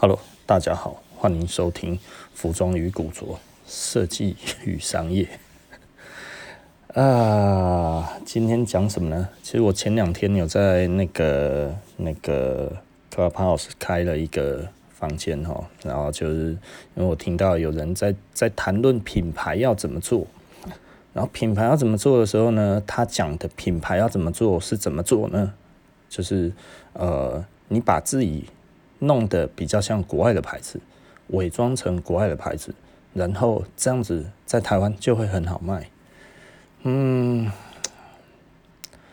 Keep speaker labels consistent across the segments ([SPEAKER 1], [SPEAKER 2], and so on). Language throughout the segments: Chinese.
[SPEAKER 1] Hello，大家好，欢迎收听服装与古着设计与商业。啊，今天讲什么呢？其实我前两天有在那个那个 Clubhouse 开了一个房间哈，然后就是因为我听到有人在在谈论品牌要怎么做，然后品牌要怎么做的时候呢，他讲的品牌要怎么做是怎么做呢？就是呃，你把自己弄得比较像国外的牌子，伪装成国外的牌子，然后这样子在台湾就会很好卖。嗯，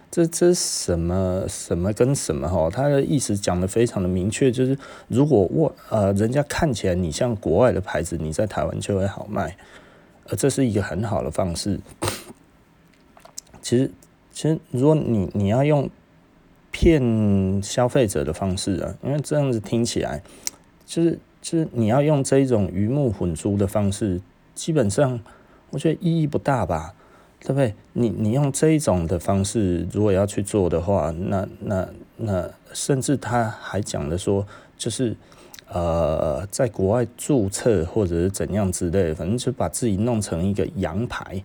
[SPEAKER 1] 这这什么什么跟什么哈？他的意思讲得非常的明确，就是如果我呃人家看起来你像国外的牌子，你在台湾就会好卖，而这是一个很好的方式。其实其实如果你你要用。骗消费者的方式啊，因为这样子听起来，就是就是你要用这一种鱼目混珠的方式，基本上我觉得意义不大吧，对不对？你你用这一种的方式，如果要去做的话，那那那甚至他还讲的说，就是呃，在国外注册或者是怎样之类，反正就把自己弄成一个洋牌，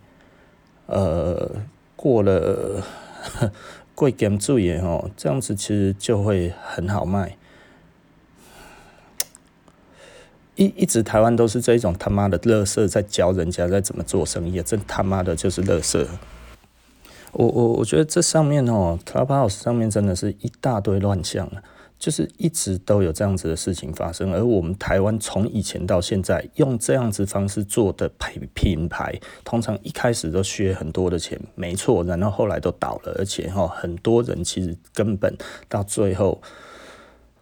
[SPEAKER 1] 呃，过了。贵点注意哦，这样子其实就会很好卖。一一直台湾都是这种他妈的乐色在教人家在怎么做生意，真他妈的就是乐色。我我我觉得这上面哦，Clubhouse 上面真的是一大堆乱象。就是一直都有这样子的事情发生，而我们台湾从以前到现在用这样子方式做的品品牌，通常一开始都削很多的钱，没错，然后后来都倒了，而且哈，很多人其实根本到最后。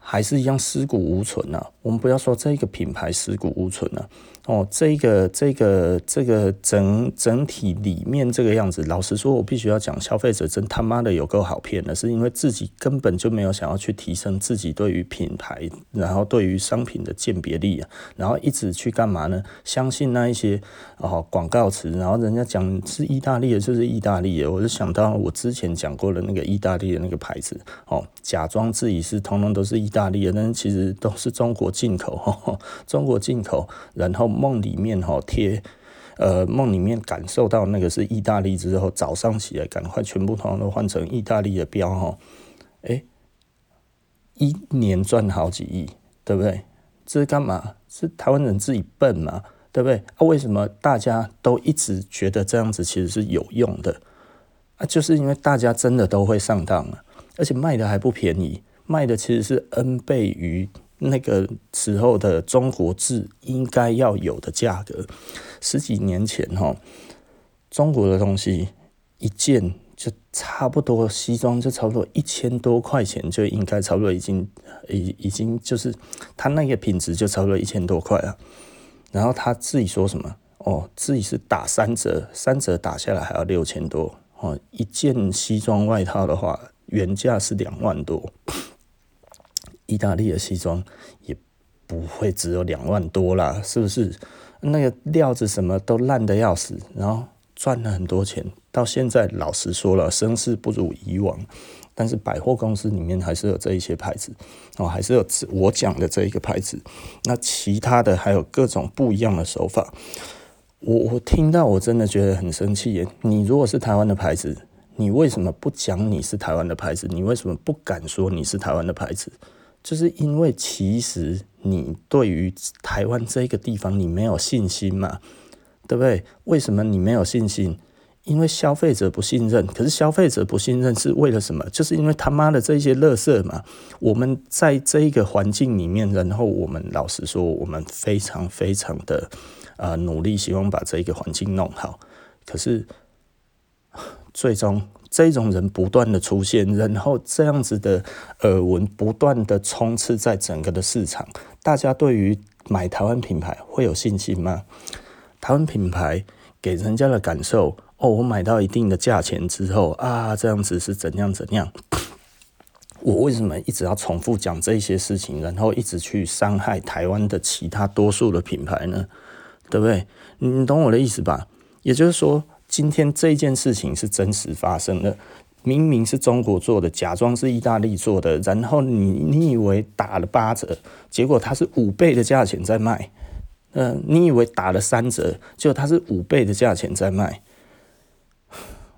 [SPEAKER 1] 还是一样尸骨无存啊！我们不要说这个品牌尸骨无存啊，哦，这个这个这个整整体里面这个样子，老实说，我必须要讲，消费者真他妈的有够好骗的，是因为自己根本就没有想要去提升自己对于品牌，然后对于商品的鉴别力啊，然后一直去干嘛呢？相信那一些哦广告词，然后人家讲是意大利的，就是意大利的，我就想到我之前讲过的那个意大利的那个牌子哦，假装自己是通通都是意大。利的，但是其实都是中国进口，呵 呵中国进口，然后梦里面哈贴，呃梦里面感受到那个是意大利之后，早上起来赶快全部通通都换成意大利的标哈，哎，一年赚好几亿，对不对？这是干嘛？是台湾人自己笨嘛，对不对？啊，为什么大家都一直觉得这样子其实是有用的？啊，就是因为大家真的都会上当啊，而且卖的还不便宜。卖的其实是 N 倍于那个时候的中国制应该要有的价格。十几年前哈，中国的东西一件就差不多，西装就差不多一千多块钱就应该差不多已经已已经就是他那个品质就差不多一千多块了。然后他自己说什么？哦，自己是打三折，三折打下来还要六千多哦。一件西装外套的话，原价是两万多。意大利的西装也不会只有两万多啦，是不是？那个料子什么都烂得要死，然后赚了很多钱。到现在老实说了，声势不如以往，但是百货公司里面还是有这一些牌子哦，还是有我讲的这一个牌子。那其他的还有各种不一样的手法。我我听到我真的觉得很生气耶！你如果是台湾的牌子，你为什么不讲你是台湾的牌子？你为什么不敢说你是台湾的牌子？就是因为其实你对于台湾这个地方你没有信心嘛，对不对？为什么你没有信心？因为消费者不信任。可是消费者不信任是为了什么？就是因为他妈的这些垃圾嘛。我们在这一个环境里面，然后我们老实说，我们非常非常的啊努力，希望把这一个环境弄好。可是最终。这种人不断的出现，然后这样子的耳闻不断的充斥在整个的市场，大家对于买台湾品牌会有信心吗？台湾品牌给人家的感受，哦，我买到一定的价钱之后啊，这样子是怎样怎样？我为什么一直要重复讲这些事情，然后一直去伤害台湾的其他多数的品牌呢？对不对？你懂我的意思吧？也就是说。今天这件事情是真实发生的，明明是中国做的，假装是意大利做的，然后你你以为打了八折，结果它是五倍的价钱在卖。嗯、呃，你以为打了三折，结果它是五倍的价钱在卖。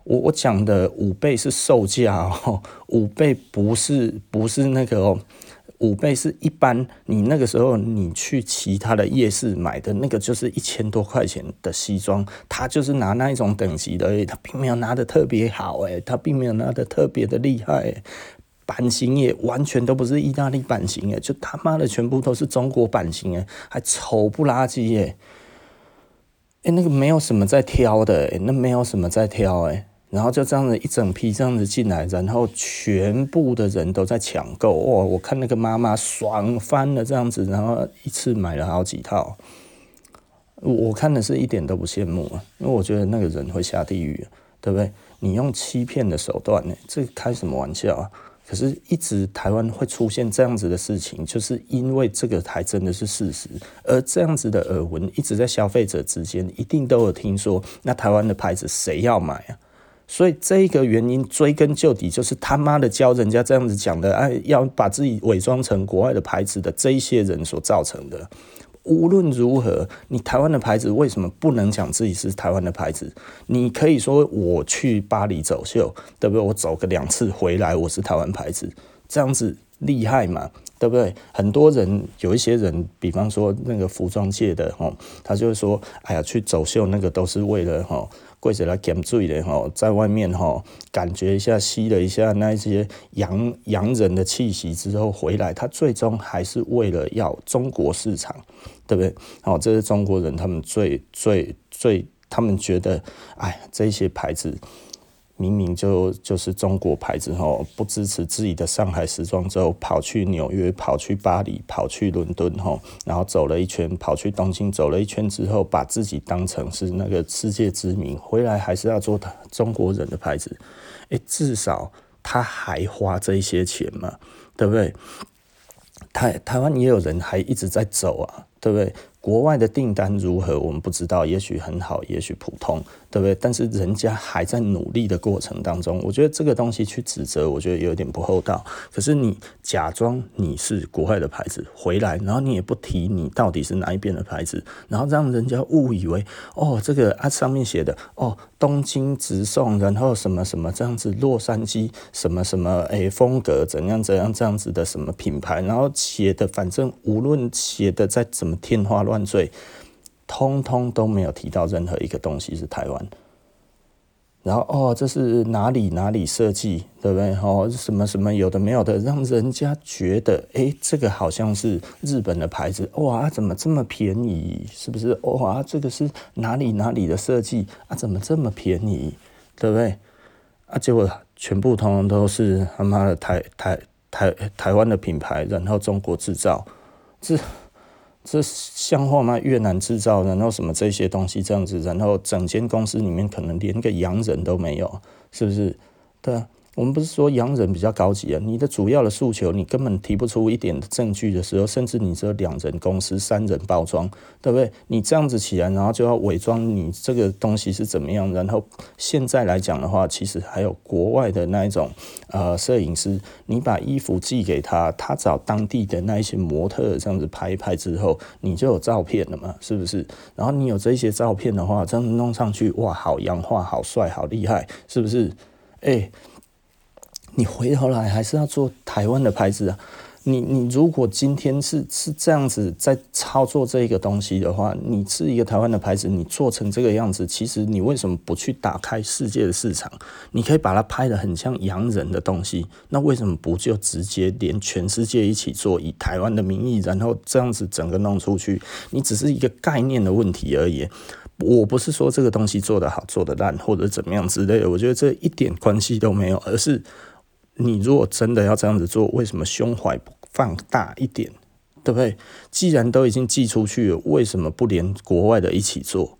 [SPEAKER 1] 我我讲的五倍是售价哦，五倍不是不是那个哦。五倍是一般，你那个时候你去其他的夜市买的那个就是一千多块钱的西装，他就是拿那一种等级的而已，他并没有拿的特别好诶，他并没有拿的特别的厉害，版型也完全都不是意大利版型诶，就他妈的全部都是中国版型诶，还丑不拉几诶，诶，那个没有什么在挑的诶，那没有什么在挑诶。然后就这样子一整批这样子进来，然后全部的人都在抢购哇！我看那个妈妈爽翻了这样子，然后一次买了好几套。我看的是一点都不羡慕啊，因为我觉得那个人会下地狱，对不对？你用欺骗的手段呢，这开什么玩笑啊？可是，一直台湾会出现这样子的事情，就是因为这个还真的是事实。而这样子的耳闻一直在消费者之间一定都有听说，那台湾的牌子谁要买啊？所以这个原因追根究底，就是他妈的教人家这样子讲的，哎，要把自己伪装成国外的牌子的这一些人所造成的。无论如何，你台湾的牌子为什么不能讲自己是台湾的牌子？你可以说我去巴黎走秀，对不对？我走个两次回来，我是台湾牌子，这样子厉害嘛？对不对？很多人有一些人，比方说那个服装界的哦，他就是说，哎呀，去走秀那个都是为了哈。跪着来减罪的哈，在外面哈，感觉一下，吸了一下那些洋洋人的气息之后回来，他最终还是为了要中国市场，对不对？好，这是中国人他们最最最，他们觉得，哎，这些牌子。明明就就是中国牌子吼，不支持自己的上海时装周，跑去纽约，跑去巴黎，跑去伦敦吼，然后走了一圈，跑去东京走了一圈之后，把自己当成是那个世界知名，回来还是要做中国人的牌子，诶，至少他还花这些钱嘛，对不对？台台湾也有人还一直在走啊，对不对？国外的订单如何，我们不知道，也许很好，也许普通，对不对？但是人家还在努力的过程当中，我觉得这个东西去指责，我觉得有点不厚道。可是你假装你是国外的牌子回来，然后你也不提你到底是哪一边的牌子，然后让人家误以为哦，这个啊上面写的哦，东京直送，然后什么什么这样子，洛杉矶什么什么哎风格怎样怎样这样子的什么品牌，然后写的反正无论写的再怎么天花乱万罪，通通都没有提到任何一个东西是台湾。然后哦，这是哪里哪里设计，对不对？哦，什么什么有的没有的，让人家觉得，哎，这个好像是日本的牌子，哇，怎么这么便宜？是不是？哇，这个是哪里哪里的设计啊？怎么这么便宜？对不对？啊，结果全部通通都是他妈的台台台台湾的品牌，然后中国制造，这。这像话吗？越南制造，然后什么这些东西这样子，然后整间公司里面可能连个洋人都没有，是不是？对啊。我们不是说洋人比较高级啊，你的主要的诉求你根本提不出一点的证据的时候，甚至你这两人公司、三人包装，对不对？你这样子起来，然后就要伪装你这个东西是怎么样？然后现在来讲的话，其实还有国外的那一种呃摄影师，你把衣服寄给他，他找当地的那一些模特这样子拍一拍之后，你就有照片了嘛，是不是？然后你有这些照片的话，这样弄上去，哇，好洋化，好帅，好厉害，是不是？哎。你回头来还是要做台湾的牌子啊！你你如果今天是是这样子在操作这个东西的话，你是一个台湾的牌子，你做成这个样子，其实你为什么不去打开世界的市场？你可以把它拍得很像洋人的东西，那为什么不就直接连全世界一起做，以台湾的名义，然后这样子整个弄出去？你只是一个概念的问题而已。我不是说这个东西做得好、做得烂或者怎么样之类的，我觉得这一点关系都没有，而是。你如果真的要这样子做，为什么胸怀不放大一点，对不对？既然都已经寄出去了，为什么不连国外的一起做？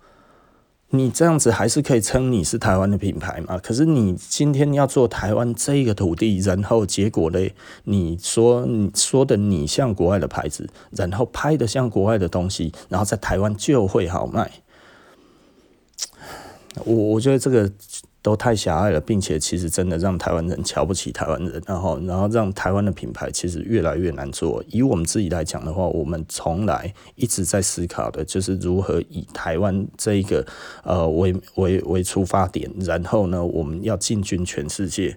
[SPEAKER 1] 你这样子还是可以称你是台湾的品牌嘛？可是你今天要做台湾这个土地，然后结果嘞，你说你说的你像国外的牌子，然后拍的像国外的东西，然后在台湾就会好卖。我我觉得这个。都太狭隘了，并且其实真的让台湾人瞧不起台湾人，然后然后让台湾的品牌其实越来越难做。以我们自己来讲的话，我们从来一直在思考的就是如何以台湾这一个呃为为为出发点，然后呢，我们要进军全世界。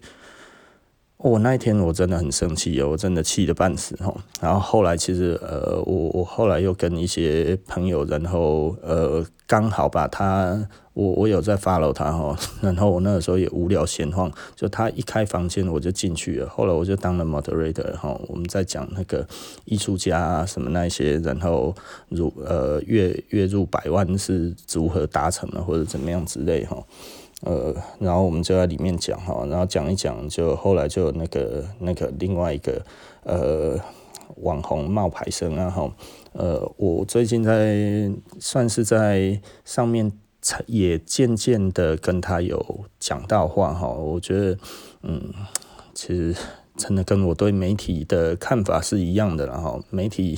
[SPEAKER 1] 我、那一天我真的很生气哦，我真的气得半死哈。然后后来其实呃，我我后来又跟一些朋友，然后呃，刚好把他，我我有在 follow 他哈。然后我那个时候也无聊闲晃，就他一开房间我就进去了。后来我就当了 moderator 哈，我们在讲那个艺术家啊什么那些，然后入呃月月入百万是如何达成的，或者怎么样之类哈。呃，然后我们就在里面讲哈，然后讲一讲，就后来就那个那个另外一个呃网红冒牌生啊哈，呃，我最近在算是在上面也渐渐的跟他有讲到话哈，我觉得嗯，其实真的跟我对媒体的看法是一样的，然后媒体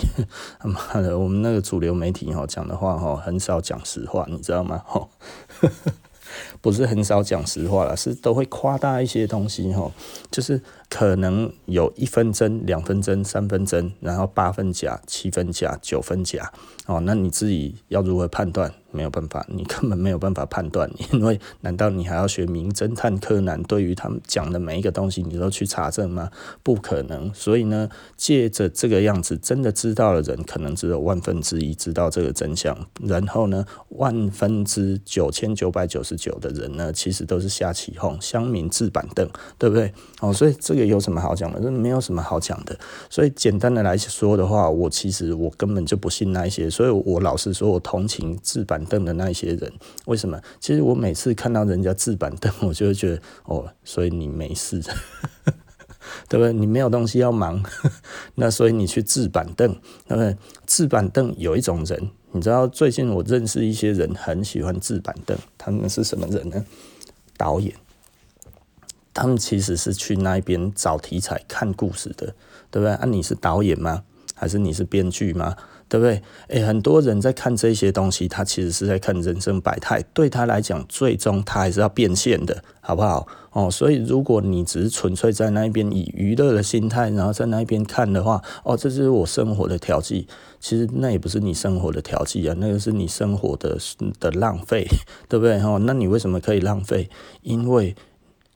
[SPEAKER 1] 他 妈的，我们那个主流媒体哈讲的话哈，很少讲实话，你知道吗？哈。不是很少讲实话了，是都会夸大一些东西哈，就是可能有一分真、两分真、三分真，然后八分假、七分假、九分假哦，那你自己要如何判断？没有办法，你根本没有办法判断，因为难道你还要学名侦探柯南？对于他们讲的每一个东西，你都去查证吗？不可能。所以呢，借着这个样子，真的知道的人可能只有万分之一知道这个真相。然后呢，万分之九千九百九十九的人呢，其实都是瞎起哄，乡民治板凳，对不对？哦，所以这这个有什么好讲的？这没有什么好讲的。所以简单的来说的话，我其实我根本就不信那一些。所以我老实说，我同情制板凳的那一些人，为什么？其实我每次看到人家制板凳，我就会觉得哦，所以你没事，对不对？你没有东西要忙，那所以你去制板凳，对不对？治板凳有一种人，你知道，最近我认识一些人很喜欢制板凳，他们是什么人呢？导演，他们其实是去那边找题材、看故事的，对不对？啊，你是导演吗？还是你是编剧吗？对不对？诶，很多人在看这些东西，他其实是在看人生百态。对他来讲，最终他还是要变现的，好不好？哦，所以如果你只是纯粹在那一边以娱乐的心态，然后在那一边看的话，哦，这就是我生活的调剂。其实那也不是你生活的调剂啊，那个是你生活的的浪费，对不对？哦，那你为什么可以浪费？因为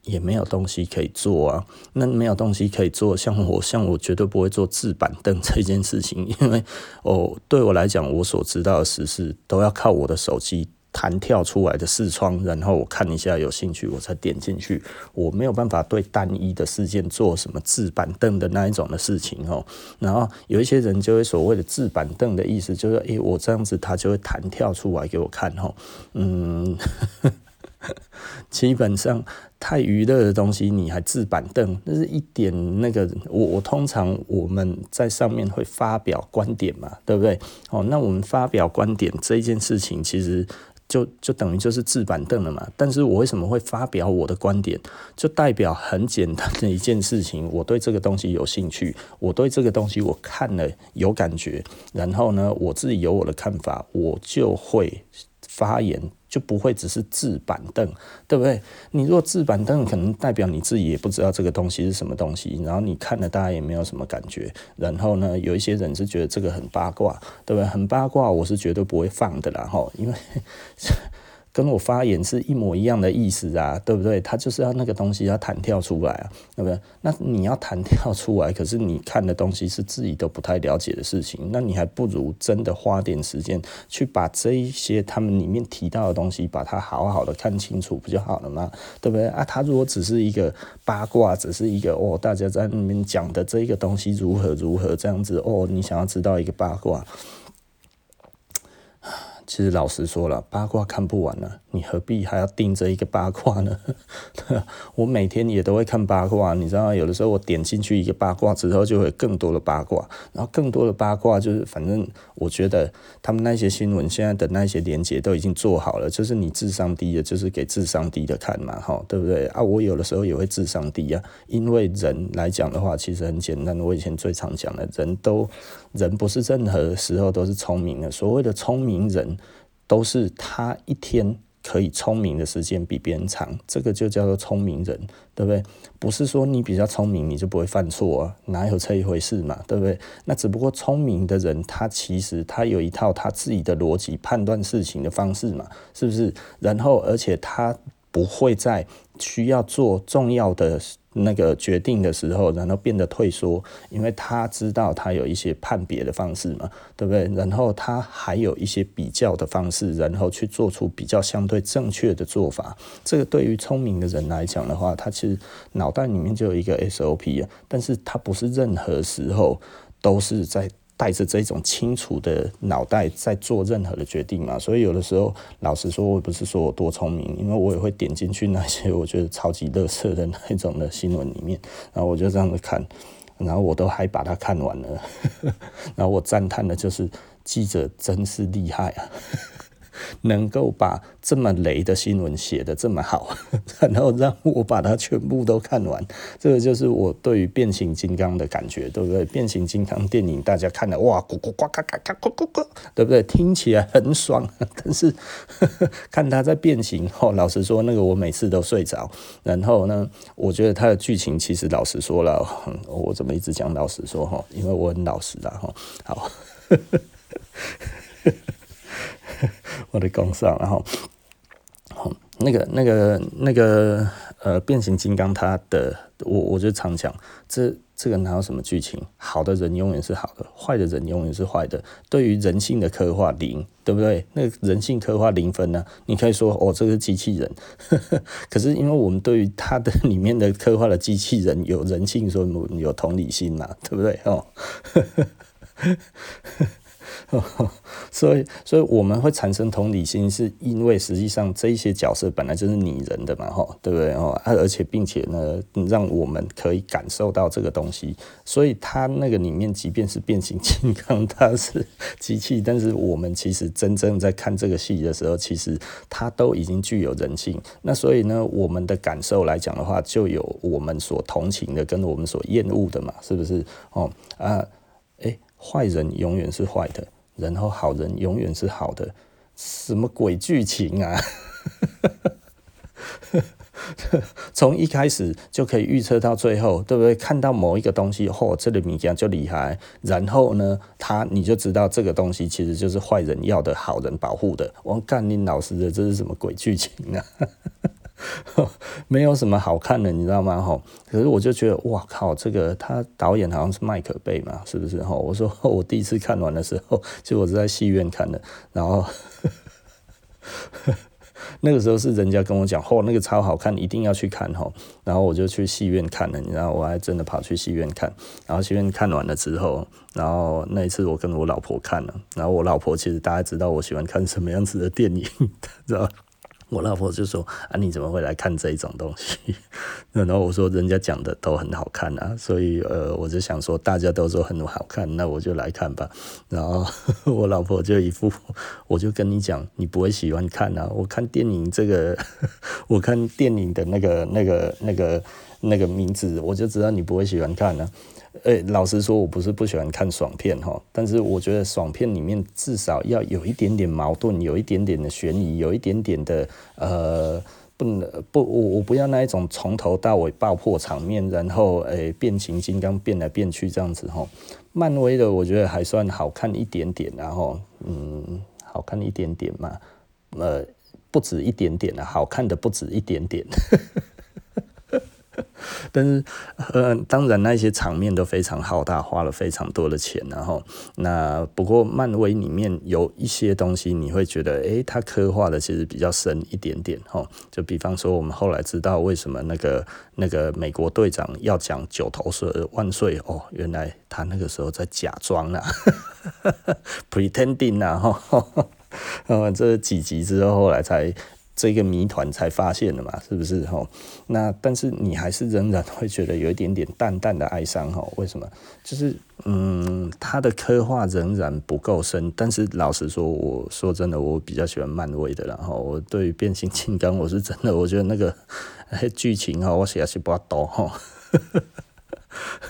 [SPEAKER 1] 也没有东西可以做啊，那没有东西可以做，像我，像我绝对不会做制板凳这件事情，因为哦，对我来讲，我所知道的时事都要靠我的手机弹跳出来的视窗，然后我看一下有兴趣，我才点进去。我没有办法对单一的事件做什么制板凳的那一种的事情哦。然后有一些人就会所谓的制板凳的意思，就是诶，我这样子，他就会弹跳出来给我看哦。嗯。基本上太娱乐的东西，你还治板凳，那是一点那个。我我通常我们在上面会发表观点嘛，对不对？哦，那我们发表观点这件事情，其实就就等于就是治板凳了嘛。但是我为什么会发表我的观点？就代表很简单的一件事情，我对这个东西有兴趣，我对这个东西我看了有感觉，然后呢，我自己有我的看法，我就会发言。就不会只是制板凳，对不对？你若制板凳，可能代表你自己也不知道这个东西是什么东西，然后你看了大家也没有什么感觉。然后呢，有一些人是觉得这个很八卦，对不对？很八卦，我是绝对不会放的啦，吼，因为。跟我发言是一模一样的意思啊，对不对？他就是要那个东西要弹跳出来啊，对不对？那你要弹跳出来，可是你看的东西是自己都不太了解的事情，那你还不如真的花点时间去把这一些他们里面提到的东西，把它好好的看清楚，不就好了吗？对不对？啊，他如果只是一个八卦，只是一个哦，大家在那边讲的这一个东西如何如何这样子哦，你想要知道一个八卦。其实老实说了，八卦看不完了。你何必还要盯着一个八卦呢？我每天也都会看八卦，你知道吗，有的时候我点进去一个八卦之后，就会有更多的八卦，然后更多的八卦就是，反正我觉得他们那些新闻现在的那些连接都已经做好了，就是你智商低的，就是给智商低的看嘛，哈，对不对啊？我有的时候也会智商低啊，因为人来讲的话，其实很简单。我以前最常讲的，人都人不是任何时候都是聪明的，所谓的聪明人，都是他一天。可以聪明的时间比别人长，这个就叫做聪明人，对不对？不是说你比较聪明你就不会犯错啊，哪有这一回事嘛，对不对？那只不过聪明的人他其实他有一套他自己的逻辑判断事情的方式嘛，是不是？然后而且他不会在需要做重要的。那个决定的时候，然后变得退缩，因为他知道他有一些判别的方式嘛，对不对？然后他还有一些比较的方式，然后去做出比较相对正确的做法。这个对于聪明的人来讲的话，他其实脑袋里面就有一个 SOP 啊，但是他不是任何时候都是在。带着这种清楚的脑袋在做任何的决定嘛，所以有的时候，老实说，我不是说我多聪明，因为我也会点进去那些我觉得超级乐色的那种的新闻里面，然后我就这样子看，然后我都还把它看完了，然后我赞叹的就是记者真是厉害啊。能够把这么雷的新闻写得这么好，然后让我把它全部都看完，这个就是我对于变形金刚的感觉，对不对？变形金刚电影大家看了哇，咕咕呱嘎嘎嘎咕咕咕，对不对？听起来很爽，但是看他在变形哦，老实说，那个我每次都睡着。然后呢，我觉得他的剧情其实老实说了，我怎么一直讲老实说哈？因为我很老实的哈。好。我的工上，然后，那个、那个、那个，呃，变形金刚，它的，我我就常讲，这这个哪有什么剧情？好的人永远是好的，坏的人永远是坏的。对于人性的刻画零，对不对？那个人性刻画零分呢？你可以说哦，这个机器人，可是因为我们对于它的里面的刻画的机器人有人性，所以有同理心嘛，对不对？哦。所以，所以我们会产生同理心，是因为实际上这一些角色本来就是拟人的嘛，哈，对不对？哦，而且并且呢，让我们可以感受到这个东西。所以，它那个里面，即便是变形金刚，它是机器，但是我们其实真正在看这个戏的时候，其实它都已经具有人性。那所以呢，我们的感受来讲的话，就有我们所同情的，跟我们所厌恶的嘛，是不是？哦，啊，诶，坏人永远是坏的。然后好人永远是好的，什么鬼剧情啊？从一开始就可以预测到最后，对不对？看到某一个东西，嚯、哦，这个物件就厉害。然后呢，他你就知道这个东西其实就是坏人要的，好人保护的。我干你老师的，这是什么鬼剧情啊？没有什么好看的，你知道吗？吼，可是我就觉得，哇靠，这个他导演好像是麦可贝嘛，是不是？吼，我说 我第一次看完的时候，就我是在戏院看的，然后 那个时候是人家跟我讲，嚯，那个超好看，一定要去看吼，然后我就去戏院看了，你知道，我还真的跑去戏院看，然后戏院看完了之后，然后那一次我跟我老婆看了，然后我老婆其实大家知道我喜欢看什么样子的电影，知道。我老婆就说：“啊，你怎么会来看这一种东西？” 然后我说：“人家讲的都很好看啊，所以呃，我就想说大家都说很好看，那我就来看吧。”然后 我老婆就一副，我就跟你讲，你不会喜欢看啊。我看电影这个，我看电影的那个、那个、那个、那个名字，我就知道你不会喜欢看啊。诶、老实说，我不是不喜欢看爽片哈，但是我觉得爽片里面至少要有一点点矛盾，有一点点的悬疑，有一点点的呃，不能不，我我不要那一种从头到尾爆破场面，然后诶、变形金刚变来变去这样子哈。漫威的我觉得还算好看一点点，然后嗯，好看一点点嘛，呃，不止一点点啊，好看的不止一点点。但是，呃，当然那些场面都非常浩大，花了非常多的钱，然后那不过漫威里面有一些东西，你会觉得，诶，它刻画的其实比较深一点点，哦，就比方说我们后来知道为什么那个那个美国队长要讲九头蛇万岁哦，原来他那个时候在假装啊，pretending 啊，哈，呃，这几集之后后来才。这个谜团才发现的嘛，是不是吼？那但是你还是仍然会觉得有一点点淡淡的哀伤吼？为什么？就是嗯，他的刻画仍然不够深。但是老实说，我说真的，我比较喜欢漫威的。然后我对变形金刚，我是真的，我觉得那个 剧情哈，我写是不多哈。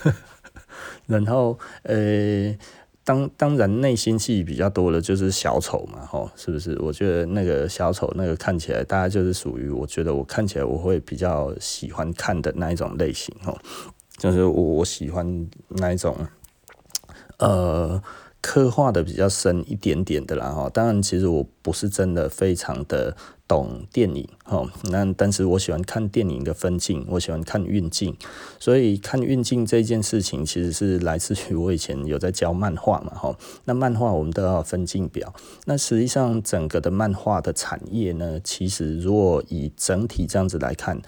[SPEAKER 1] 然后呃。当当然内心戏比较多的就是小丑嘛，吼，是不是？我觉得那个小丑那个看起来，大概就是属于我觉得我看起来我会比较喜欢看的那一种类型，吼，就是我我喜欢那一种，呃。刻画的比较深一点点的啦哈，当然其实我不是真的非常的懂电影哦，那但是我喜欢看电影的分镜，我喜欢看运镜，所以看运镜这件事情其实是来自于我以前有在教漫画嘛哈，那漫画我们都要分镜表，那实际上整个的漫画的产业呢，其实如果以整体这样子来看，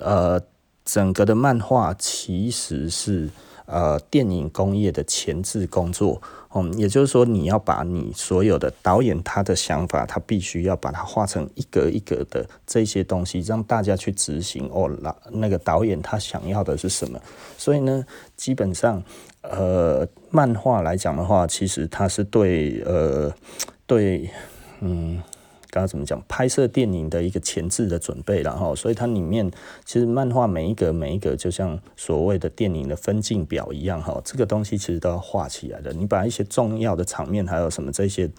[SPEAKER 1] 呃，整个的漫画其实是。呃，电影工业的前置工作，嗯，也就是说，你要把你所有的导演他的想法，他必须要把它画成一格一格的这些东西，让大家去执行。哦，那那个导演他想要的是什么？所以呢，基本上，呃，漫画来讲的话，其实它是对，呃，对，嗯。刚刚怎么讲？拍摄电影的一个前置的准备，然后，所以它里面其实漫画每一格每一格，就像所谓的电影的分镜表一样，哈，这个东西其实都要画起来的。你把一些重要的场面，还有什么这些。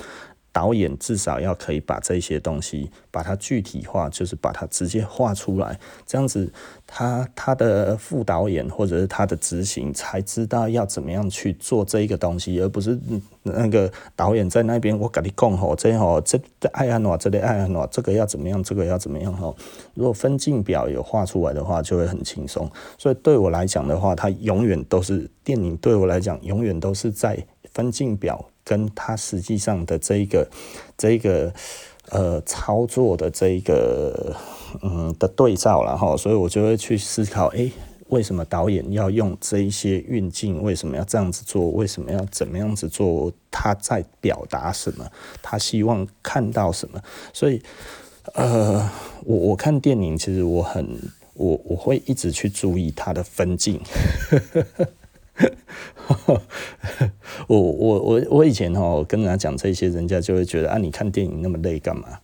[SPEAKER 1] 导演至少要可以把这些东西把它具体化，就是把它直接画出来，这样子他他的副导演或者是他的执行才知道要怎么样去做这一个东西，而不是那个导演在那边我跟你讲吼，这吼这爱安诺，这里爱安诺，这个要怎么样，这个要怎么样吼。如果分镜表有画出来的话，就会很轻松。所以对我来讲的话，它永远都是电影，对我来讲永远都是在分镜表。跟他实际上的这一个、这一个呃操作的这一个嗯的对照了哈，所以我就会去思考，诶，为什么导演要用这一些运镜？为什么要这样子做？为什么要怎么样子做？他在表达什么？他希望看到什么？所以呃，我我看电影，其实我很我我会一直去注意他的分镜。我我我我以前哦跟人家讲这些，人家就会觉得啊，你看电影那么累干嘛？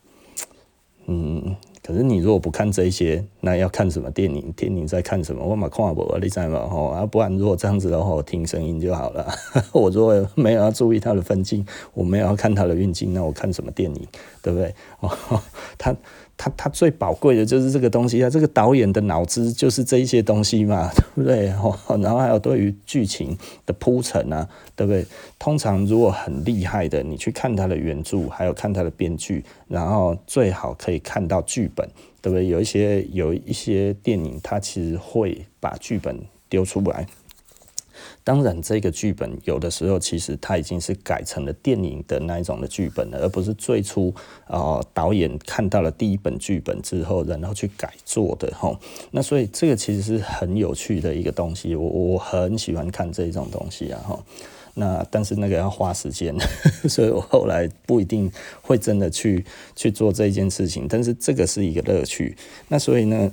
[SPEAKER 1] 嗯，可是你如果不看这些，那要看什么电影？电影在看什么？我嘛看不，你知嘛？吼啊，不然如果这样子的话，我听声音就好了。我如果没有要注意他的分镜，我没有要看他的运镜，那我看什么电影？对不对？哦，他。他他最宝贵的就是这个东西啊，这个导演的脑子就是这一些东西嘛，对不对？然后还有对于剧情的铺陈啊，对不对？通常如果很厉害的，你去看他的原著，还有看他的编剧，然后最好可以看到剧本，对不对？有一些有一些电影，他其实会把剧本丢出来。当然，这个剧本有的时候其实它已经是改成了电影的那一种的剧本了，而不是最初啊、呃、导演看到了第一本剧本之后，然后去改做的吼。那所以这个其实是很有趣的一个东西，我我很喜欢看这种东西啊哈。那但是那个要花时间，所以我后来不一定会真的去去做这件事情。但是这个是一个乐趣。那所以呢，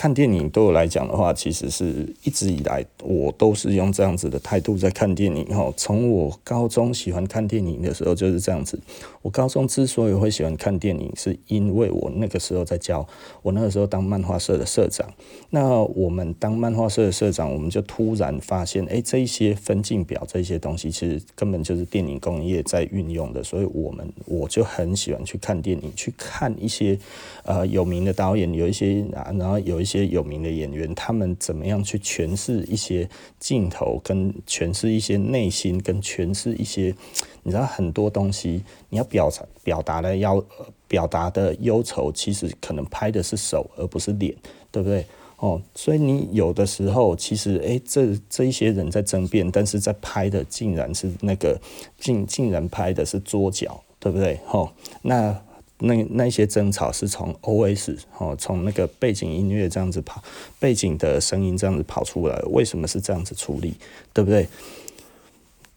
[SPEAKER 1] 看电影对我来讲的话，其实是一直以来我都是用这样子的态度在看电影哈。从我高中喜欢看电影的时候就是这样子。我高中之所以会喜欢看电影，是因为我那个时候在教，我那个时候当漫画社的社长。那我们当漫画社的社长，我们就突然发现，哎，这一些分镜表这些东西，其实根本就是电影工业在运用的。所以我们我就很喜欢去看电影，去看一些呃有名的导演，有一些啊，然后。有一些有名的演员，他们怎么样去诠释一些镜头，跟诠释一些内心，跟诠释一些，你知道很多东西，你要表达表达的要表达的忧愁，其实可能拍的是手，而不是脸，对不对？哦，所以你有的时候其实，诶，这这一些人在争辩，但是在拍的竟然是那个，竟竟然拍的是桌角，对不对？哦，那。那那些争吵是从 OS 哦，从那个背景音乐这样子跑，背景的声音这样子跑出来，为什么是这样子处理，对不对？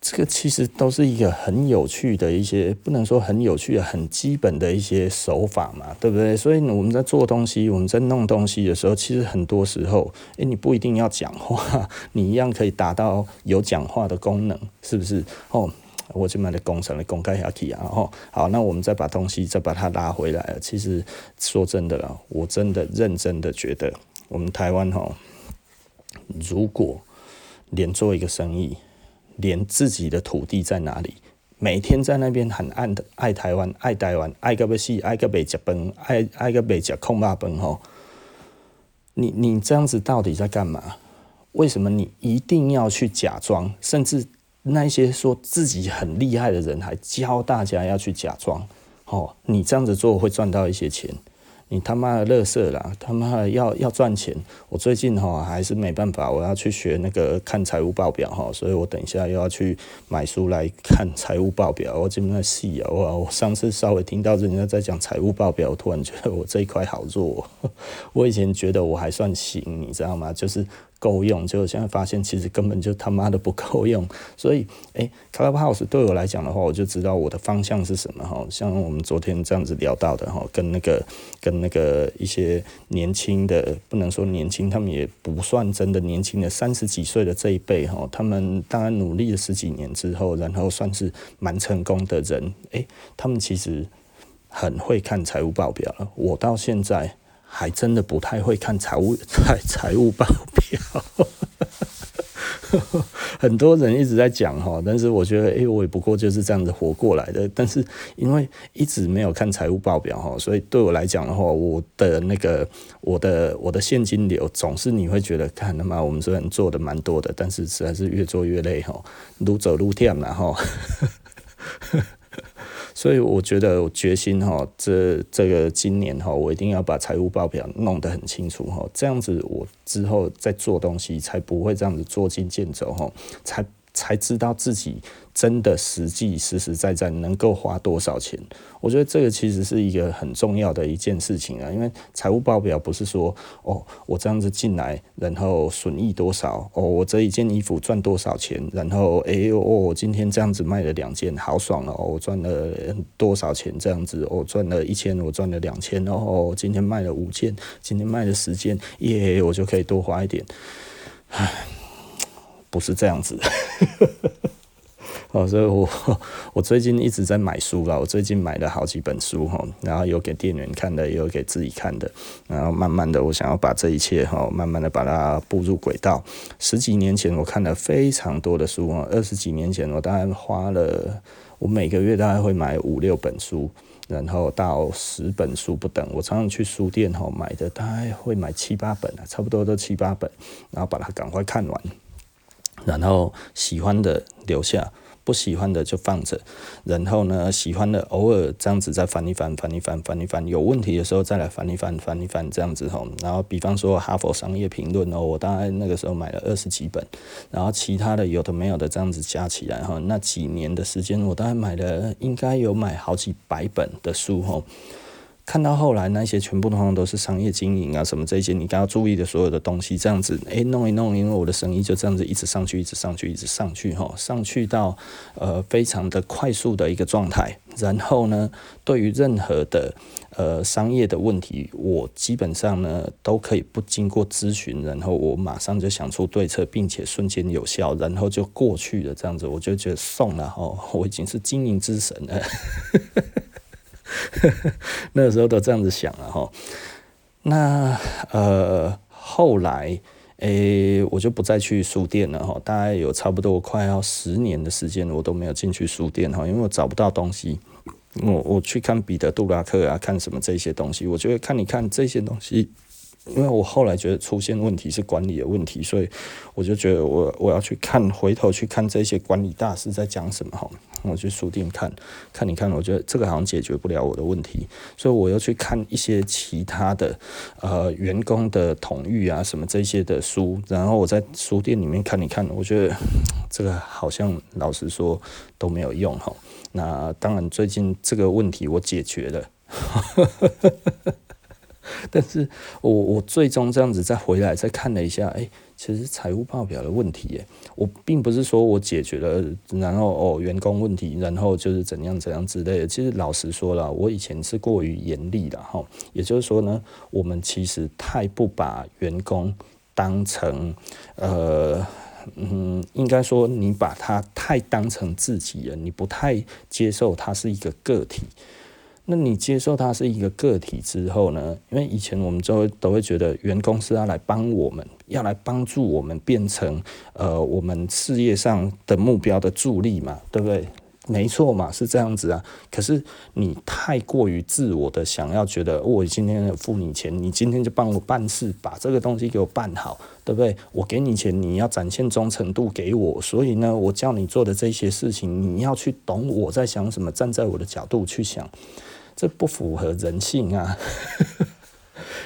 [SPEAKER 1] 这个其实都是一个很有趣的一些，不能说很有趣的，很基本的一些手法嘛，对不对？所以我们在做东西，我们在弄东西的时候，其实很多时候，诶，你不一定要讲话，你一样可以达到有讲话的功能，是不是？哦。我就买的工程的公开下去啊，吼，好，那我们再把东西再把它拉回来。其实说真的了，我真的认真的觉得，我们台湾吼，如果连做一个生意，连自己的土地在哪里，每天在那边很爱的爱台湾，爱台湾，爱个不死，爱个未食饭，爱爱个未食空肉饭吼。你你这样子到底在干嘛？为什么你一定要去假装？甚至那些说自己很厉害的人，还教大家要去假装。哦，你这样子做会赚到一些钱。你他妈的乐色啦！他妈的要要赚钱，我最近哈还是没办法，我要去学那个看财务报表哈，所以我等一下又要去买书来看财务报表。我今天在细啊，我上次稍微听到人家在讲财务报表，突然觉得我这一块好弱。我以前觉得我还算行，你知道吗？就是。够用，结果现在发现其实根本就他妈的不够用，所以诶，Clubhouse 对我来讲的话，我就知道我的方向是什么哈。像我们昨天这样子聊到的哈，跟那个跟那个一些年轻的，不能说年轻，他们也不算真的年轻的三十几岁的这一辈哈，他们当然努力了十几年之后，然后算是蛮成功的人，诶，他们其实很会看财务报表了。我到现在。还真的不太会看财务 财财务报表，很多人一直在讲哈，但是我觉得，哎，我也不过就是这样子活过来的。但是因为一直没有看财务报表哈，所以对我来讲的话，我的那个我的我的现金流总是你会觉得，看他妈我们虽然做的蛮多的，但是实在是越做越累哈，如走愈忝了哈。所以我觉得我决心哈，这这个今年哈，我一定要把财务报表弄得很清楚哈，这样子我之后再做东西才不会这样子捉襟见肘哈，才。才知道自己真的实际实实在在能够花多少钱，我觉得这个其实是一个很重要的一件事情啊。因为财务报表不是说哦，我这样子进来，然后损益多少哦，我这一件衣服赚多少钱，然后哎哦，我今天这样子卖了两件，好爽哦，我赚了多少钱这样子，我赚了一千，我赚了两千哦，今天卖了五件，今天卖了十件，耶，我就可以多花一点，唉。不是这样子，哦，所以我 我最近一直在买书了。我最近买了好几本书哈，然后有给店员看的，也有给自己看的。然后慢慢的，我想要把这一切哈，慢慢的把它步入轨道。十几年前我看了非常多的书啊，二十几年前我大概花了，我每个月大概会买五六本书，然后到十本书不等。我常常去书店哈买的，大概会买七八本啊，差不多都七八本，然后把它赶快看完。然后喜欢的留下，不喜欢的就放着。然后呢，喜欢的偶尔这样子再翻一翻，翻一翻，翻一翻。有问题的时候再来翻一翻，翻一翻这样子吼。然后比方说《哈佛商业评论》哦，我大概那个时候买了二十几本。然后其他的有的没有的这样子加起来哈，那几年的时间我大概买了应该有买好几百本的书吼。看到后来那些全部通常都是商业经营啊，什么这些你刚要注意的所有的东西，这样子诶、弄一弄，因为我的生意就这样子一直上去，一直上去，一直上去哈，上去到呃非常的快速的一个状态。然后呢，对于任何的呃商业的问题，我基本上呢都可以不经过咨询，然后我马上就想出对策，并且瞬间有效，然后就过去了。这样子我就觉得送了哈，我已经是经营之神了。那时候都这样子想了哈，那呃后来诶、我就不再去书店了哈，大概有差不多快要十年的时间，我都没有进去书店哈，因为我找不到东西。我我去看彼得·杜拉克啊，看什么这些东西，我觉得看你看这些东西。因为我后来觉得出现问题是管理的问题，所以我就觉得我我要去看，回头去看这些管理大师在讲什么哈。我去书店看，看你看，我觉得这个好像解决不了我的问题，所以我又去看一些其他的呃员工的统御啊什么这些的书，然后我在书店里面看你看，我觉得这个好像老实说都没有用哈。那当然最近这个问题我解决了。但是我我最终这样子再回来再看了一下，哎，其实财务报表的问题，哎，我并不是说我解决了，然后哦员工问题，然后就是怎样怎样之类的。其实老实说了，我以前是过于严厉的哈，也就是说呢，我们其实太不把员工当成呃嗯，应该说你把他太当成自己人，你不太接受他是一个个体。那你接受他是一个个体之后呢？因为以前我们就会都会觉得员工是要来帮我们，要来帮助我们变成呃我们事业上的目标的助力嘛，对不对？没错嘛，是这样子啊。可是你太过于自我的想要觉得，我今天付你钱，你今天就帮我办事，把这个东西给我办好，对不对？我给你钱，你要展现忠诚度给我，所以呢，我叫你做的这些事情，你要去懂我在想什么，站在我的角度去想，这不符合人性啊。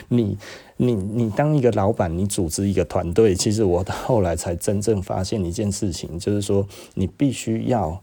[SPEAKER 1] 你你你当一个老板，你组织一个团队，其实我后来才真正发现一件事情，就是说你必须要。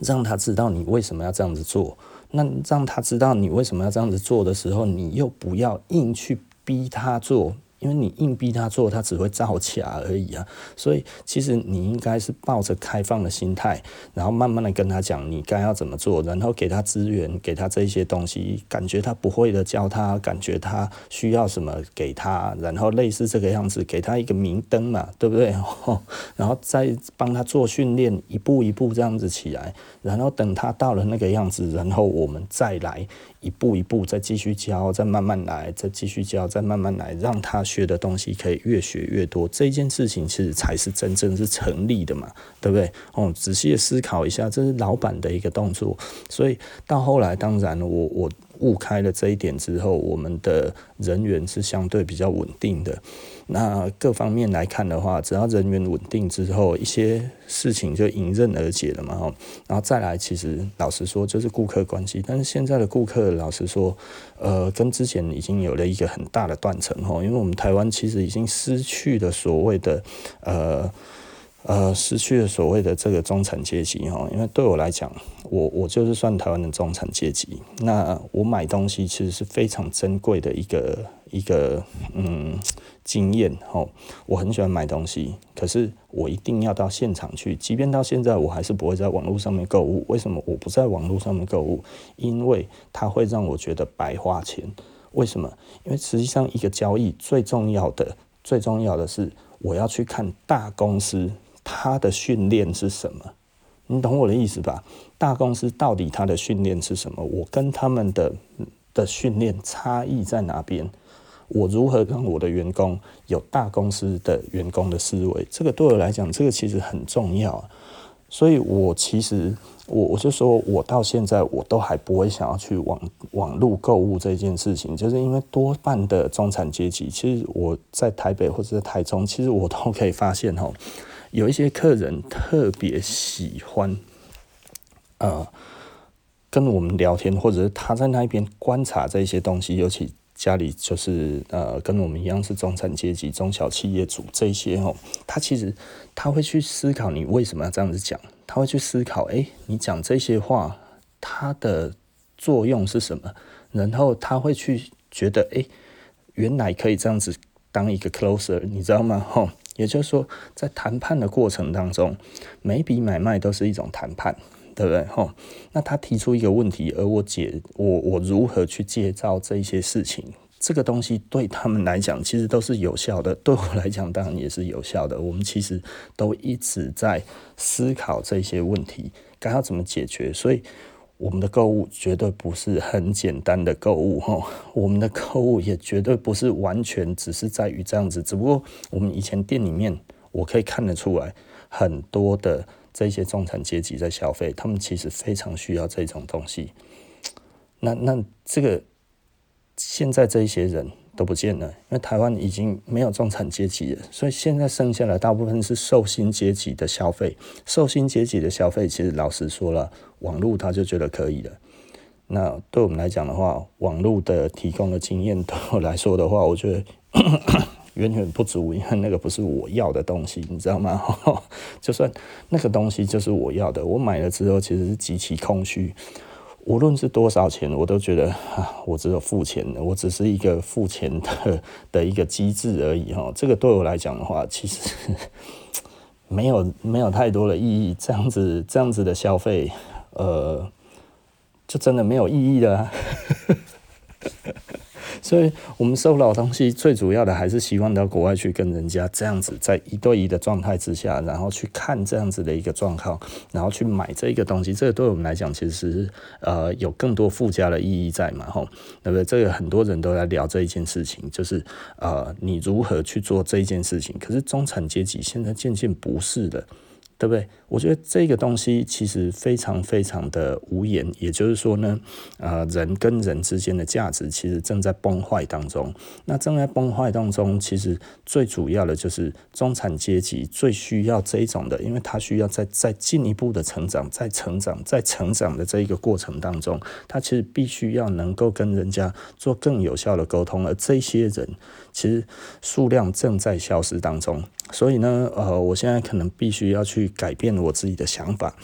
[SPEAKER 1] 让他知道你为什么要这样子做，那让他知道你为什么要这样子做的时候，你又不要硬去逼他做。因为你硬逼他做，他只会造假而已啊。所以其实你应该是抱着开放的心态，然后慢慢的跟他讲你该要怎么做，然后给他资源，给他这些东西，感觉他不会的教他，感觉他需要什么给他，然后类似这个样子，给他一个明灯嘛，对不对？然后再帮他做训练，一步一步这样子起来，然后等他到了那个样子，然后我们再来。一步一步再继续教，再慢慢来，再继续教，再慢慢来，让他学的东西可以越学越多。这件事情其实才是真正是成立的嘛，对不对？哦，仔细的思考一下，这是老板的一个动作。所以到后来，当然我我。悟开了这一点之后，我们的人员是相对比较稳定的。那各方面来看的话，只要人员稳定之后，一些事情就迎刃而解了嘛。然后再来，其实老实说，就是顾客关系。但是现在的顾客，老实说，呃，跟之前已经有了一个很大的断层哈。因为我们台湾其实已经失去了所谓的呃。呃，失去了所谓的这个中产阶级哈，因为对我来讲，我我就是算台湾的中产阶级。那我买东西其实是非常珍贵的一个一个嗯经验哈。我很喜欢买东西，可是我一定要到现场去。即便到现在，我还是不会在网络上面购物。为什么我不在网络上面购物？因为它会让我觉得白花钱。为什么？因为实际上一个交易最重要的、最重要的是，我要去看大公司。他的训练是什么？你懂我的意思吧？大公司到底他的训练是什么？我跟他们的的训练差异在哪边？我如何让我的员工有大公司的员工的思维？这个对我来讲，这个其实很重要。所以我其实我我就说，我到现在我都还不会想要去网网络购物这件事情，就是因为多半的中产阶级，其实我在台北或者在台中，其实我都可以发现哦。有一些客人特别喜欢，呃，跟我们聊天，或者是他在那边观察这些东西，尤其家里就是呃跟我们一样是中产阶级、中小企业主这些哦，他其实他会去思考你为什么要这样子讲，他会去思考，哎，你讲这些话它的作用是什么？然后他会去觉得，哎，原来可以这样子当一个 closer，你知道吗？吼。也就是说，在谈判的过程当中，每笔买卖都是一种谈判，对不对？吼，那他提出一个问题，而我解我我如何去介绍这些事情，这个东西对他们来讲其实都是有效的，对我来讲当然也是有效的。我们其实都一直在思考这些问题该要怎么解决，所以。我们的购物绝对不是很简单的购物哈，我们的购物也绝对不是完全只是在于这样子。只不过我们以前店里面，我可以看得出来，很多的这些中产阶级在消费，他们其实非常需要这种东西。那那这个现在这一些人。都不见了，因为台湾已经没有中产阶级了，所以现在剩下的大部分是受薪阶级的消费。受薪阶级的消费，其实老实说了，网络他就觉得可以了。那对我们来讲的话，网络的提供的经验 对我来说的话，我觉得 远远不足，因为那个不是我要的东西，你知道吗？就算那个东西就是我要的，我买了之后其实是极其空虚。无论是多少钱，我都觉得啊，我只有付钱的，我只是一个付钱的 的一个机制而已哈。这个对我来讲的话，其实 没有没有太多的意义。这样子这样子的消费，呃，就真的没有意义了。所以我们收老东西最主要的还是希望到国外去跟人家这样子在一对一的状态之下，然后去看这样子的一个状况，然后去买这个东西，这个对我们来讲其实是呃有更多附加的意义在嘛，吼，对不对？这个很多人都在聊这一件事情，就是呃你如何去做这一件事情，可是中产阶级现在渐渐不是的。对不对？我觉得这个东西其实非常非常的无言，也就是说呢，呃，人跟人之间的价值其实正在崩坏当中。那正在崩坏当中，其实最主要的就是中产阶级最需要这一种的，因为他需要在再进一步的成长，在成长，在成长的这一个过程当中，他其实必须要能够跟人家做更有效的沟通，而这些人其实数量正在消失当中。所以呢，呃，我现在可能必须要去改变我自己的想法，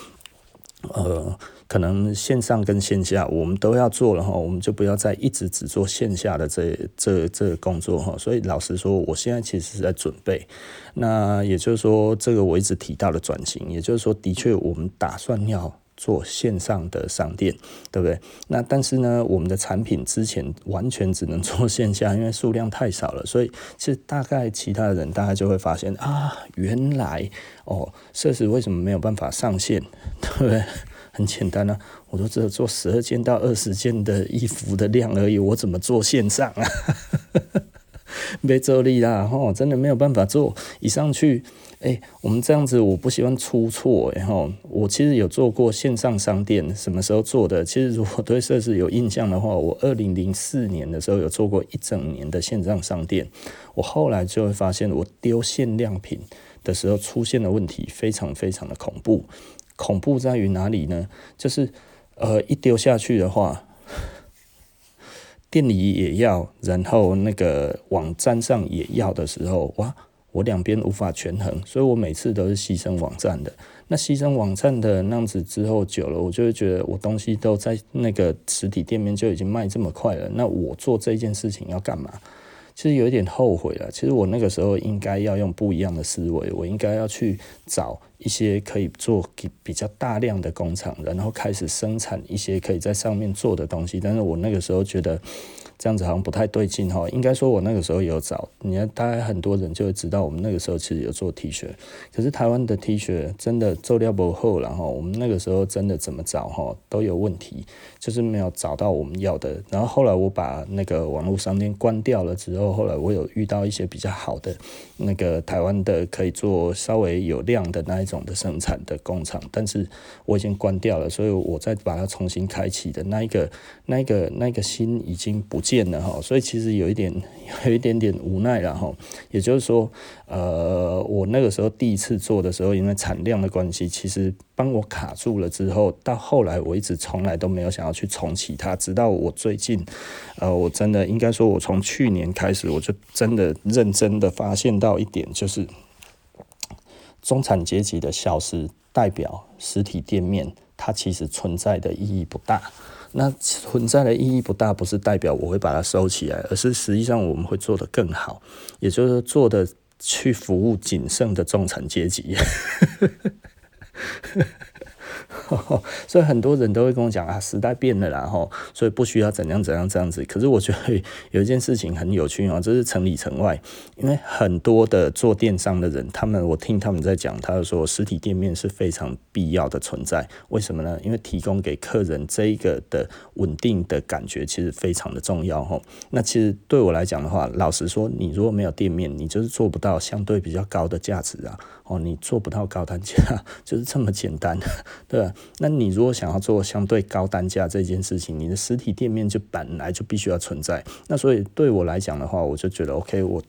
[SPEAKER 1] 呃，可能线上跟线下我们都要做了哈，我们就不要再一直只做线下的这这这个工作哈。所以老实说，我现在其实是在准备，那也就是说，这个我一直提到的转型，也就是说，的确我们打算要。做线上的商店，对不对？那但是呢，我们的产品之前完全只能做线下，因为数量太少了。所以其实大概其他的人大概就会发现啊，原来哦，设施为什么没有办法上线，对不对？很简单啊，我都只有做十二件到二十件的衣服的量而已，我怎么做线上啊？没做力啦，吼，真的没有办法做，一上去。哎、我们这样子，我不喜欢出错。然后我其实有做过线上商店，什么时候做的？其实如果对设施有印象的话，我二零零四年的时候有做过一整年的线上商店。我后来就会发现，我丢限量品的时候出现的问题非常非常的恐怖。恐怖在于哪里呢？就是呃，一丢下去的话，店里也要，然后那个网站上也要的时候，哇！我两边无法权衡，所以我每次都是牺牲网站的。那牺牲网站的那样子之后久了，我就会觉得我东西都在那个实体店面就已经卖这么快了，那我做这件事情要干嘛？其实有一点后悔了。其实我那个时候应该要用不一样的思维，我应该要去找一些可以做比较大量的工厂，然后开始生产一些可以在上面做的东西。但是我那个时候觉得。这样子好像不太对劲哈，应该说我那个时候有找，你看大概很多人就会知道我们那个时候其实有做 T 恤，可是台湾的 T 恤真的做料不厚，然后我们那个时候真的怎么找哈都有问题，就是没有找到我们要的。然后后来我把那个网络商店关掉了之后，后来我有遇到一些比较好的那个台湾的可以做稍微有量的那一种的生产的工厂，但是我已经关掉了，所以我再把它重新开启的那一个那一个那个心已经不。见了哈，所以其实有一点，有一点点无奈了哈。也就是说，呃，我那个时候第一次做的时候，因为产量的关系，其实帮我卡住了之后，到后来我一直从来都没有想要去重启它，直到我最近，呃，我真的应该说，我从去年开始，我就真的认真的发现到一点，就是中产阶级的消失，代表实体店面它其实存在的意义不大。那存在的意义不大，不是代表我会把它收起来，而是实际上我们会做得更好，也就是做的去服务仅剩的中产阶级。所以很多人都会跟我讲啊，时代变了啦，吼，所以不需要怎样怎样这样子。可是我觉得有一件事情很有趣哦，这是城里城外，因为很多的做电商的人，他们我听他们在讲，他就说实体店面是非常必要的存在。为什么呢？因为提供给客人这一个的稳定的感觉，其实非常的重要，吼。那其实对我来讲的话，老实说，你如果没有店面，你就是做不到相对比较高的价值啊。哦，你做不到高单价，就是这么简单，对那你如果想要做相对高单价这件事情，你的实体店面就本来就必须要存在。那所以对我来讲的话，我就觉得 OK，我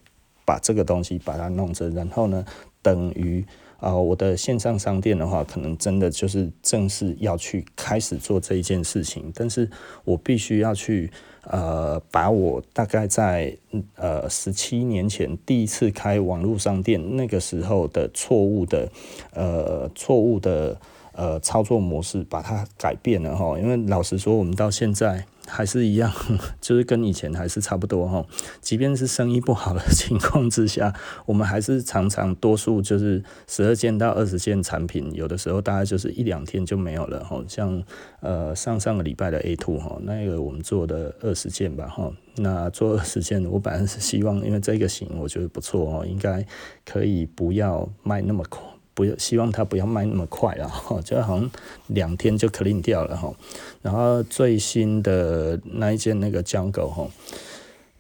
[SPEAKER 1] 把这个东西把它弄着，然后呢，等于啊、我的线上商店的话，可能真的就是正式要去开始做这一件事情，但是我必须要去。呃，把我大概在呃十七年前第一次开网络商店那个时候的错误的呃错误的呃操作模式把它改变了哈。因为老实说，我们到现在。还是一样，就是跟以前还是差不多哈。即便是生意不好的情况之下，我们还是常常多数就是十二件到二十件产品，有的时候大概就是一两天就没有了哈。像呃上上个礼拜的 A two 哈，那个我们做的二十件吧哈。那做二十件，我本来是希望，因为这个型我觉得不错哦，应该可以不要卖那么快。不要希望它不要卖那么快了 哈，就好像两天就 clean 掉了哈。然后最新的那一件那个 Jungle 哈，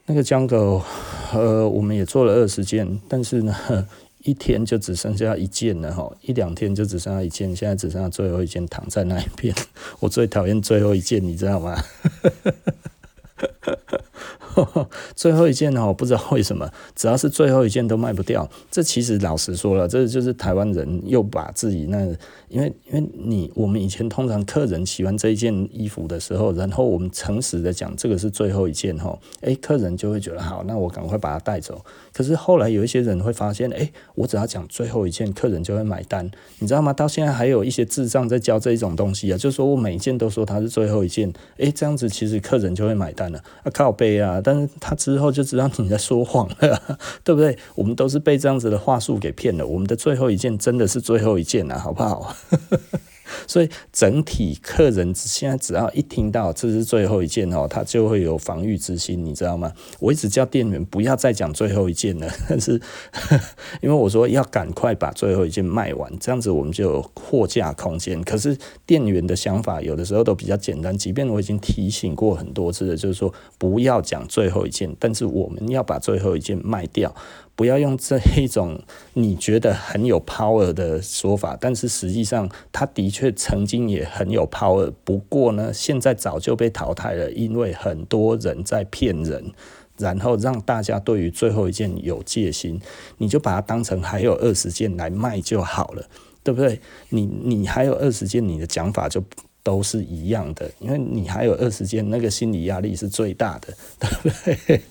[SPEAKER 1] 那个 Jungle 呃，我们也做了二十件，但是呢，一天就只剩下一件了哈，一两天就只剩下一件，现在只剩下最后一件躺在那一边。我最讨厌最后一件，你知道吗？最后一件呢，我不知道为什么，只要是最后一件都卖不掉。这其实老实说了，这就是台湾人又把自己那，因为因为你我们以前通常客人喜欢这一件衣服的时候，然后我们诚实的讲这个是最后一件哈，诶，客人就会觉得好，那我赶快把它带走。可是后来有一些人会发现，诶，我只要讲最后一件，客人就会买单，你知道吗？到现在还有一些智障在教这一种东西啊，就是说我每一件都说它是最后一件，诶，这样子其实客人就会买单了啊，靠背啊，但是他之后就知道你在说谎了，对不对？我们都是被这样子的话术给骗了，我们的最后一件真的是最后一件了，好不好？所以整体客人现在只要一听到这是最后一件哦，他就会有防御之心，你知道吗？我一直叫店员不要再讲最后一件了，但是 因为我说要赶快把最后一件卖完，这样子我们就有货架空间。可是店员的想法有的时候都比较简单，即便我已经提醒过很多次了，就是说不要讲最后一件，但是我们要把最后一件卖掉。不要用这一种你觉得很有 power 的说法，但是实际上他的确曾经也很有 power。不过呢，现在早就被淘汰了，因为很多人在骗人，然后让大家对于最后一件有戒心。你就把它当成还有二十件来卖就好了，对不对？你你还有二十件，你的讲法就都是一样的，因为你还有二十件，那个心理压力是最大的，对不对？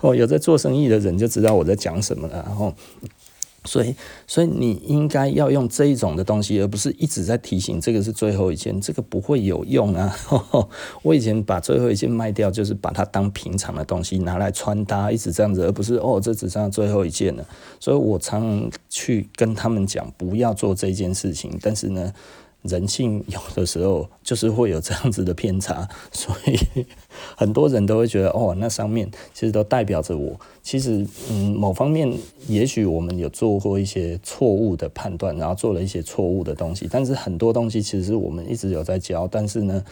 [SPEAKER 1] 哦，有在做生意的人就知道我在讲什么了。然后，所以，所以你应该要用这一种的东西，而不是一直在提醒这个是最后一件，这个不会有用啊。我以前把最后一件卖掉，就是把它当平常的东西拿来穿搭，一直这样子，而不是哦，这只剩最后一件了。所以我常去跟他们讲，不要做这件事情。但是呢，人性有的时候就是会有这样子的偏差，所以很多人都会觉得哦，那上面其实都代表着我。其实，嗯，某方面也许我们有做过一些错误的判断，然后做了一些错误的东西。但是很多东西其实是我们一直有在教。但是呢，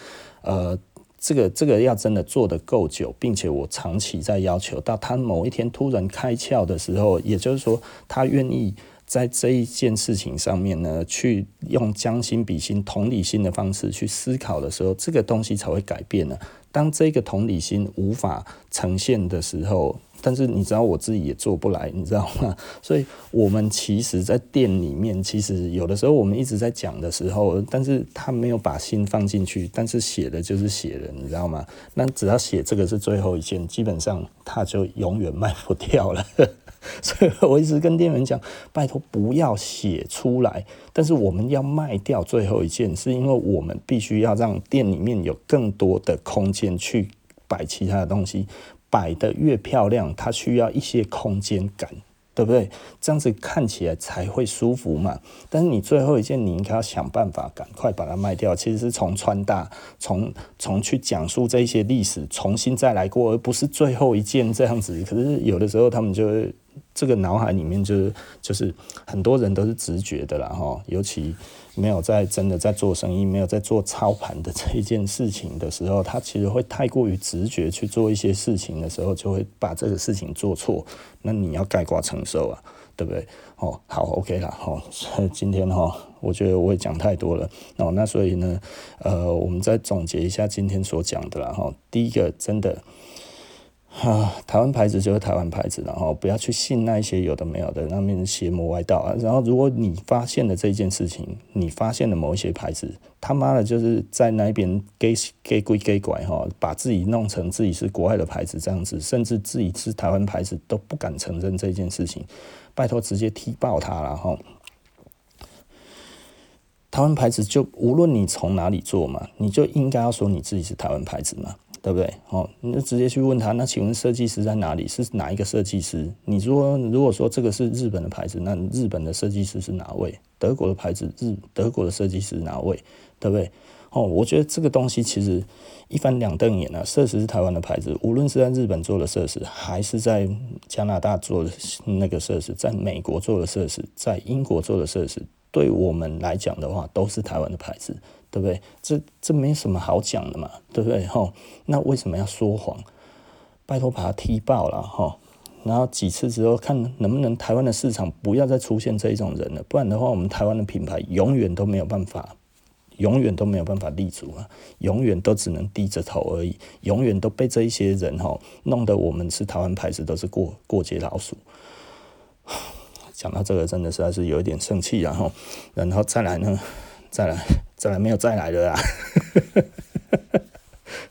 [SPEAKER 1] 呃，这个这个要真的做得够久，并且我长期在要求到他某一天突然开窍的时候，也就是说他愿意。在这一件事情上面呢，去用将心比心、同理心的方式去思考的时候，这个东西才会改变呢。当这个同理心无法呈现的时候，但是你知道我自己也做不来，你知道吗？所以，我们其实，在店里面，其实有的时候我们一直在讲的时候，但是他没有把心放进去，但是写的就是写的，你知道吗？那只要写这个是最后一件，基本上他就永远卖不掉了。所以我一直跟店员讲，拜托不要写出来。但是我们要卖掉最后一件，是因为我们必须要让店里面有更多的空间去摆其他的东西，摆得越漂亮，它需要一些空间感。对不对？这样子看起来才会舒服嘛。但是你最后一件，你应该要想办法赶快把它卖掉。其实是从穿搭，从从去讲述这些历史，重新再来过，而不是最后一件这样子。可是有的时候他们就这个脑海里面就是就是很多人都是直觉的啦哈，尤其。没有在真的在做生意，没有在做操盘的这一件事情的时候，他其实会太过于直觉去做一些事情的时候，就会把这个事情做错。那你要概括承受啊，对不对？哦，好，OK 啦，好，今天哈，我觉得我也讲太多了。哦，那所以呢，呃，我们再总结一下今天所讲的啦哈。第一个，真的。啊，台湾牌子就是台湾牌子，然后不要去信那一些有的没有的那边邪魔外道啊。然后，如果你发现了这件事情，你发现了某一些牌子，他妈的，就是在那边给给鬼给拐哈，把自己弄成自己是国外的牌子这样子，甚至自己是台湾牌子都不敢承认这件事情，拜托直接踢爆他了哈。台湾牌子就无论你从哪里做嘛，你就应该要说你自己是台湾牌子嘛，对不对？哦，你就直接去问他，那请问设计师在哪里？是哪一个设计师？你说如果说这个是日本的牌子，那日本的设计师是哪位？德国的牌子，日德国的设计师哪位？对不对？哦，我觉得这个东西其实一翻两瞪眼啊。设实是台湾的牌子，无论是在日本做的设实，还是在加拿大做的那个设实，在美国做的设实，在英国做的设实。对我们来讲的话，都是台湾的牌子，对不对？这这没什么好讲的嘛，对不对？吼，那为什么要说谎？拜托把它踢爆了，吼，然后几次之后，看能不能台湾的市场不要再出现这一种人了，不然的话，我们台湾的品牌永远都没有办法，永远都没有办法立足啊，永远都只能低着头而已，永远都被这一些人吼弄得我们是台湾牌子都是过过街老鼠。讲到这个，真的实在是有一点生气，然后，然后再来呢，再来，再来没有再来了啊！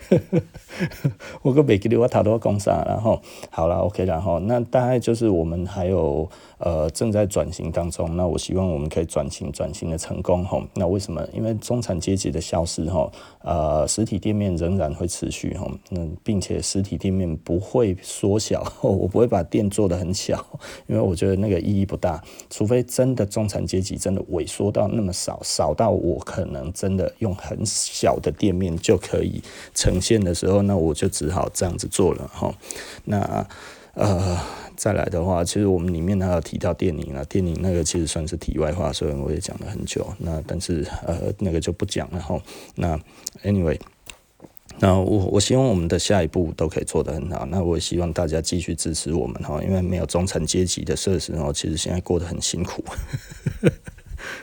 [SPEAKER 1] 我个没给你我太多讲啥，然后好了，OK，然后那大概就是我们还有。呃，正在转型当中。那我希望我们可以转型，转型的成功吼。那为什么？因为中产阶级的消失吼，呃，实体店面仍然会持续吼。那并且实体店面不会缩小，我不会把店做得很小，因为我觉得那个意义不大。除非真的中产阶级真的萎缩到那么少，少到我可能真的用很小的店面就可以呈现的时候，那我就只好这样子做了吼。那呃。再来的话，其实我们里面还有提到电影啊，电影那个其实算是题外话，所以我也讲了很久。那但是呃，那个就不讲了哈。那 anyway，那我我希望我们的下一步都可以做得很好。那我也希望大家继续支持我们哈，因为没有中产阶级的设施哦，其实现在过得很辛苦。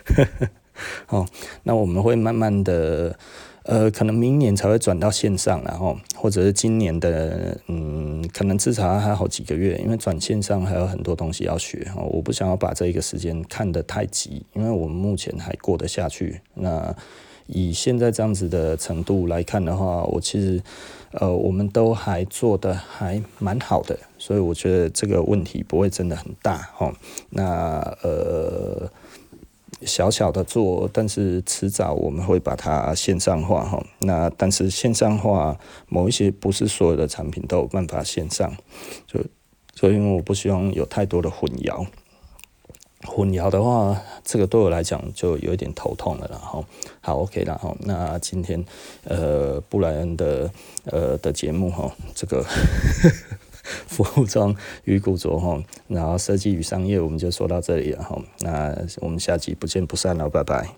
[SPEAKER 1] 好，那我们会慢慢的。呃，可能明年才会转到线上，然后或者是今年的，嗯，可能至少还好几个月，因为转线上还有很多东西要学，我不想要把这一个时间看得太急，因为我们目前还过得下去。那以现在这样子的程度来看的话，我其实，呃，我们都还做得还蛮好的，所以我觉得这个问题不会真的很大，哈。那呃。小小的做，但是迟早我们会把它线上化哈。那但是线上化某一些不是所有的产品都有办法线上，就所以因为我不希望有太多的混淆，混淆的话，这个对我来讲就有一点头痛了。然后好 OK 然后那今天呃布莱恩的呃的节目哈，这个。服装与古着哈，然后设计与商业，我们就说到这里了哈。那我们下集不见不散了，拜拜。